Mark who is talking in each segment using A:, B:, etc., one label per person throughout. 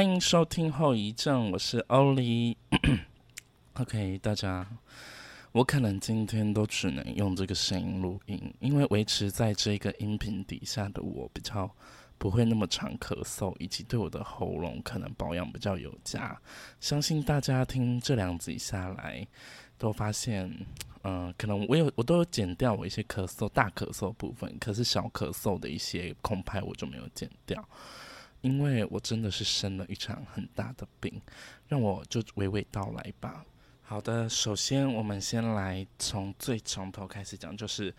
A: 欢迎收听后遗症，我是欧丽。OK，大家，我可能今天都只能用这个声音录音，因为维持在这个音频底下的我比较不会那么常咳嗽，以及对我的喉咙可能保养比较有加。相信大家听这两集下来，都发现，嗯、可能我有我都有剪掉我一些咳嗽大咳嗽部分，可是小咳嗽的一些空拍我就没有剪掉。因为我真的是生了一场很大的病，让我就娓娓道来吧。好的，首先我们先来从最从头开始讲，就是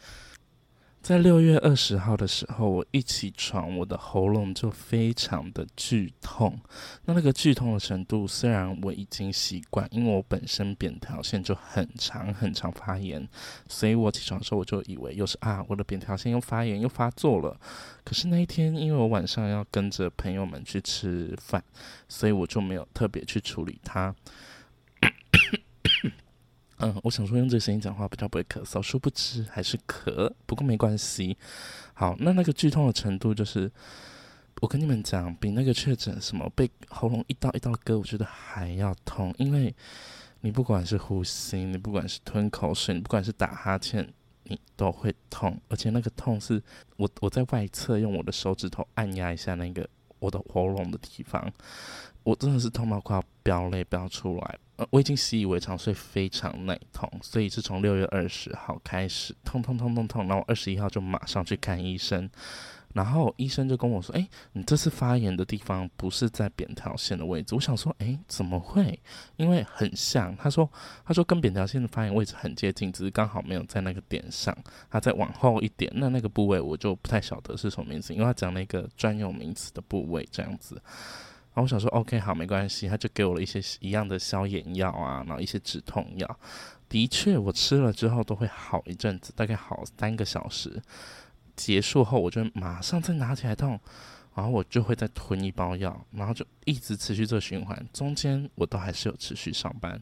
A: 在六月二十号的时候，我一起床，我的喉咙就非常的剧痛。那那个剧痛的程度，虽然我已经习惯，因为我本身扁桃腺就很长很长发炎，所以我起床的时候我就以为又是啊，我的扁桃腺又发炎又发作了。可是那一天，因为我晚上要跟着朋友们去吃饭，所以我就没有特别去处理它。嗯，我想说用这个声音讲话比较不会咳嗽，殊不知还是咳。不过没关系。好，那那个剧痛的程度，就是我跟你们讲，比那个确诊什么被喉咙一刀一刀割，我觉得还要痛。因为你不管是呼吸，你不管是吞口水，你不管是打哈欠，你都会痛。而且那个痛是我我在外侧用我的手指头按压一下那个我的喉咙的地方，我真的是痛到快要飙泪飙出来。我已经习以为常，所以非常耐痛，所以是从六月二十号开始痛痛痛痛痛，然后二十一号就马上去看医生，然后医生就跟我说：“哎，你这次发炎的地方不是在扁桃腺的位置。”我想说：“哎，怎么会？因为很像。”他说：“他说跟扁桃腺的发炎位置很接近，只是刚好没有在那个点上，他再往后一点，那那个部位我就不太晓得是什么名字，因为他讲那个专有名词的部位这样子。”然后我想说，OK，好，没关系。他就给我了一些一样的消炎药啊，然后一些止痛药。的确，我吃了之后都会好一阵子，大概好三个小时。结束后，我就马上再拿起来痛，然后我就会再吞一包药，然后就一直持续做循环。中间我都还是有持续上班。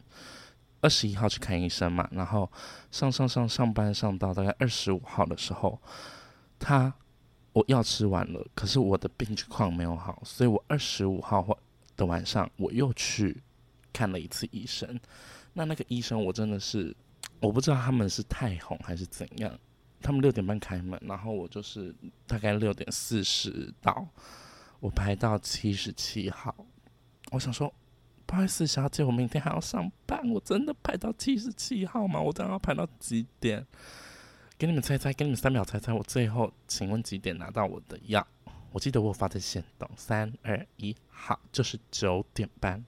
A: 二十一号去看医生嘛，然后上上上上班上到大概二十五号的时候，他。我药吃完了，可是我的病况没有好，所以我二十五号的晚上我又去看了一次医生。那那个医生我真的是，我不知道他们是太红还是怎样。他们六点半开门，然后我就是大概六点四十到，我排到七十七号。我想说，不好意思，小姐，我明天还要上班，我真的排到七十七号吗？我这样要排到几点？给你们猜猜，给你们三秒猜猜，我最后请问几点拿到我的药？我记得我发在线动，三二一，好，就是九点半。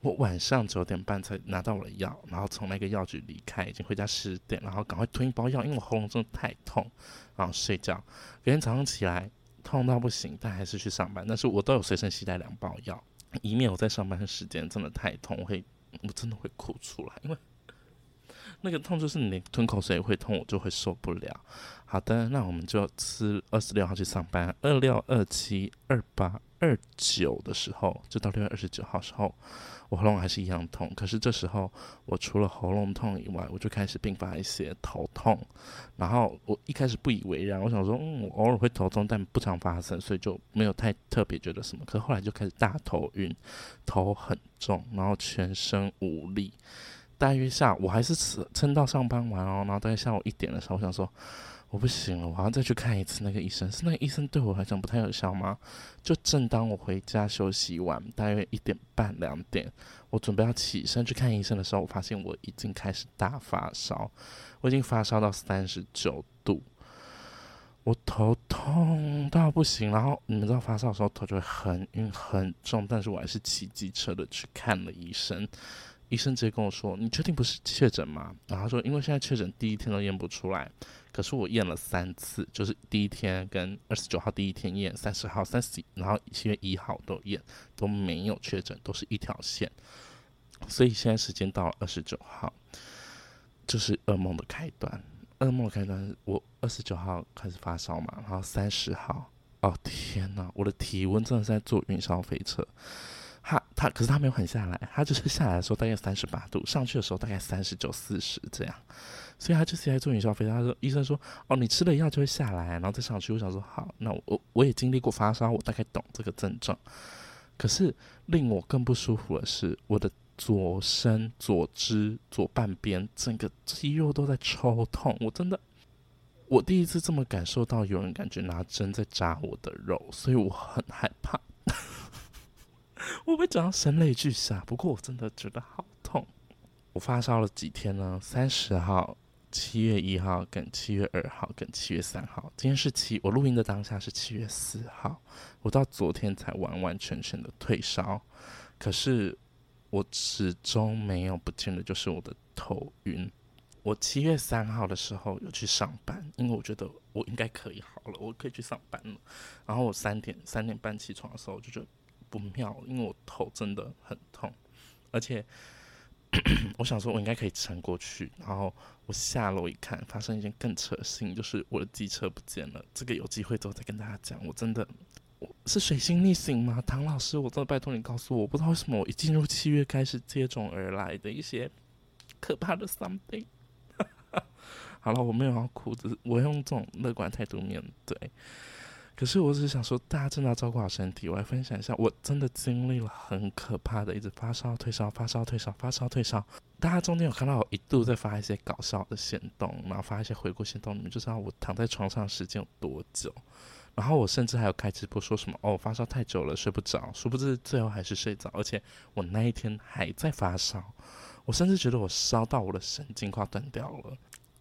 A: 我晚上九点半才拿到我的药，然后从那个药局离开，已经回家十点，然后赶快吞一包药，因为我喉咙真的太痛，然后睡觉。隔天早上起来痛到不行，但还是去上班。但是我都有随身携带两包药，以免我在上班的时间真的太痛，我会我真的会哭出来，因为。那个痛就是你吞口水也会痛，我就会受不了。好的，那我们就吃二十六号去上班，二六、二七、二八、二九的时候，就到六月二十九号时候，我喉咙还是一样痛。可是这时候，我除了喉咙痛以外，我就开始并发一些头痛。然后我一开始不以为然，我想说，嗯，我偶尔会头痛，但不常发生，所以就没有太特别觉得什么。可后来就开始大头晕，头很重，然后全身无力。大约下午，我还是撑撑到上班完哦，然后大概下午一点的时候，我想说我不行了，我要再去看一次那个医生。是那个医生对我来讲不太有效吗？就正当我回家休息完，大约一点半两点，我准备要起身去看医生的时候，我发现我已经开始大发烧，我已经发烧到三十九度，我头痛到不行。然后你们知道发烧的时候头就会很晕很重，但是我还是骑机车的去看了医生。医生直接跟我说：“你确定不是确诊吗？”然后他说：“因为现在确诊第一天都验不出来，可是我验了三次，就是第一天跟二十九号第一天验，三十号、三十，然后七月一号都验，都没有确诊，都是一条线。所以现在时间到了二十九号，就是噩梦的开端。噩梦的开端，我二十九号开始发烧嘛，然后三十号，哦天呐，我的体温真的是在坐云霄飞车。”他他可是他没有很下来，他就是下来的时候大概三十八度，上去的时候大概三十九四十这样，所以他就是在做云霄飞车。他说医生说哦，你吃了药就会下来，然后再上去。我想说好，那我我也经历过发烧，我大概懂这个症状。可是令我更不舒服的是，我的左身左肢左半边整个肌肉都在抽痛。我真的，我第一次这么感受到有人感觉拿针在扎我的肉，所以我很害怕。我被讲到声泪俱下，不过我真的觉得好痛。我发烧了几天呢？三十号。七月一号跟七月二号跟七月三号，今天是七，我录音的当下是七月四号，我到昨天才完完全全的退烧，可是我始终没有不见的就是我的头晕。我七月三号的时候有去上班，因为我觉得我应该可以好了，我可以去上班了。然后我三点三点半起床的时候，我就觉得不妙，因为我头真的很痛，而且。我想说，我应该可以撑过去。然后我下楼一看，发生一件更扯的事情，就是我的机车不见了。这个有机会之后再跟大家讲。我真的，我是水星逆行吗？唐老师，我真的拜托你告诉我，我不知道为什么我一进入七月开始接踵而来的一些 可怕的 something。好了，我没有要哭，只是我用这种乐观态度面对。可是我只是想说，大家真的要照顾好身体。我来分享一下，我真的经历了很可怕的，一直发烧、退烧、发烧、退烧、发烧、退烧。大家中间有看到我一度在发一些搞笑的行动，然后发一些回顾行动，你们就知道我躺在床上时间有多久。然后我甚至还有开直播说什么哦，发烧太久了，睡不着。殊不知最后还是睡着，而且我那一天还在发烧。我甚至觉得我烧到我的神经快断掉了。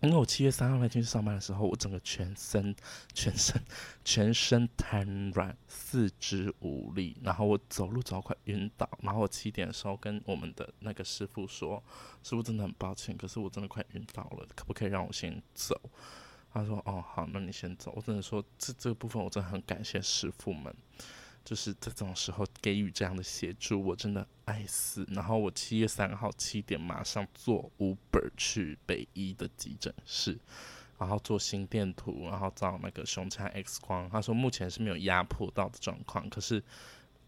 A: 因为我七月三号那天去上班的时候，我整个全身、全身、全身瘫软，四肢无力，然后我走路走快晕倒。然后我七点的时候跟我们的那个师傅说：“师傅真的很抱歉，可是我真的快晕倒了，可不可以让我先走？”他说：“哦，好，那你先走。”我只能说这这个部分我真的很感谢师傅们。就是这种时候给予这样的协助，我真的爱死。然后我七月三号七点马上坐 Uber 去北医的急诊室，然后做心电图，然后照那个胸腔 X 光。他说目前是没有压迫到的状况，可是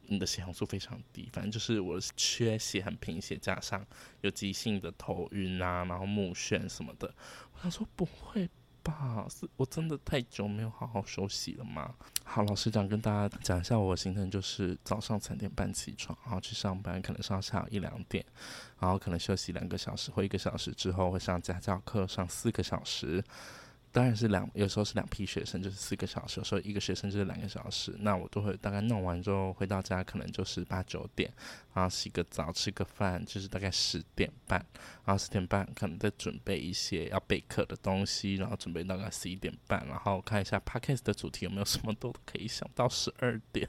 A: 你的血红素非常低，反正就是我缺血很贫血，加上有急性的头晕啊，然后目眩什么的。我想说不会。啊，是我真的太久没有好好休息了吗？好，老师讲跟大家讲一下我行程，就是早上三点半起床，然后去上班，可能上下午一两点，然后可能休息两个小时或一个小时之后会上家教课上四个小时。当然是两，有时候是两批学生，就是四个小时；有时候一个学生就是两个小时。那我都会大概弄完之后回到家，可能就是八九点，然后洗个澡、吃个饭，就是大概十点半。然后十点半可能再准备一些要备课的东西，然后准备大概十一点半，然后看一下 Podcast 的主题有没有什么都可以想到十二点。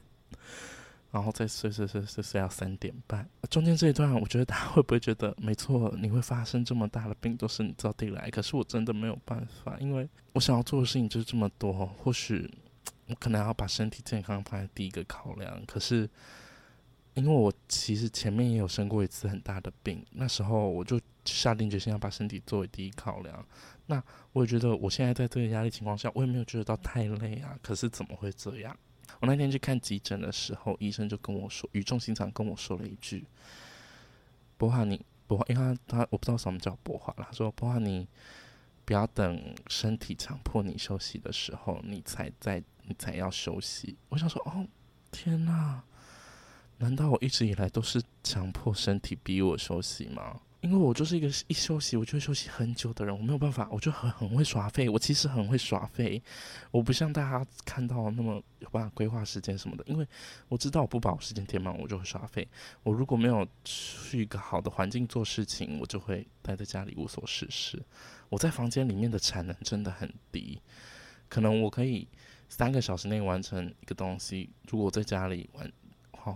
A: 然后再睡睡睡睡睡到三点半，中间这一段，我觉得大家会不会觉得没错？你会发生这么大的病，都是你招地来。可是我真的没有办法，因为我想要做的事情就是这么多。或许我可能要把身体健康放在第一个考量。可是因为我其实前面也有生过一次很大的病，那时候我就下定决心要把身体作为第一考量。那我也觉得我现在在这个压力情况下，我也没有觉得到太累啊。可是怎么会这样？我那天去看急诊的时候，医生就跟我说，语重心长跟我说了一句：“博华，你博华，因为他他我不知道什么叫博华，他说博华，你不要等身体强迫你休息的时候，你才在你才要休息。”我想说：“哦，天哪，难道我一直以来都是强迫身体逼我休息吗？”因为我就是一个一休息我就会休息很久的人，我没有办法，我就很很会耍废。我其实很会耍废，我不像大家看到那么有办法规划时间什么的。因为我知道我不把我时间填满，我就会耍废。我如果没有去一个好的环境做事情，我就会待在家里无所事事。我在房间里面的产能真的很低，可能我可以三个小时内完成一个东西，如果我在家里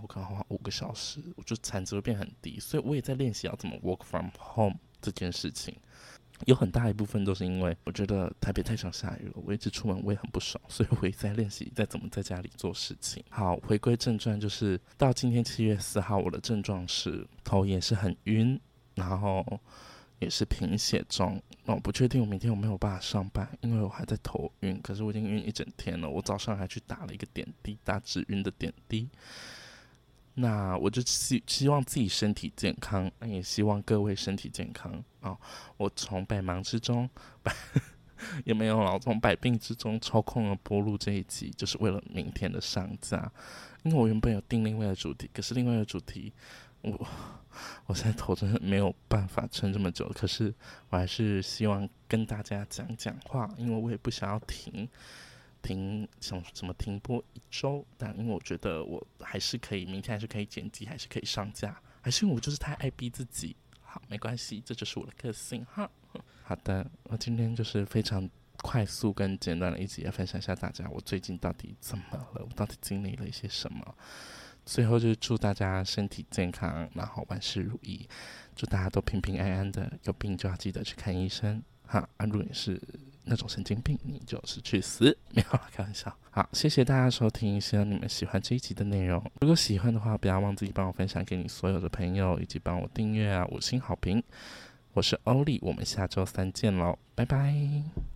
A: 我可能花五个小时，我就产值会变很低，所以我也在练习要怎么 work from home 这件事情。有很大一部分都是因为我觉得台北太常下雨了，我一直出门我也很不爽，所以我也在练习在怎么在家里做事情。好，回归正传，就是到今天七月四号，我的症状是头也是很晕，然后也是贫血中。那我不确定我明天有没有办法上班，因为我还在头晕。可是我已经晕一整天了，我早上还去打了一个点滴，打止晕的点滴。那我就希希望自己身体健康，那也希望各位身体健康啊、哦！我从百忙之中，百 也没有老从百病之中抽空了播录这一集，就是为了明天的上架。因为我原本有定另外的主题，可是另外的主题，我我现在头真的没有办法撑这么久。可是我还是希望跟大家讲讲话，因为我也不想要停停，想怎么停播一周。但因为我觉得我还是可以，明天还是可以剪辑，还是可以上架。还是因为我就是太爱逼自己。好，没关系，这就是我的个性哈。好的，我今天就是非常。快速跟简短的一集，来分享一下大家我最近到底怎么了，我到底经历了一些什么。最后就是祝大家身体健康，然后万事如意，祝大家都平平安安的。有病就要记得去看医生哈。啊，如也是那种神经病，你就是去死。没有了，开玩笑。好，谢谢大家收听，希望你们喜欢这一集的内容。如果喜欢的话，不要忘记帮我分享给你所有的朋友，以及帮我订阅啊，五星好评。我是欧丽，我们下周三见喽，拜拜。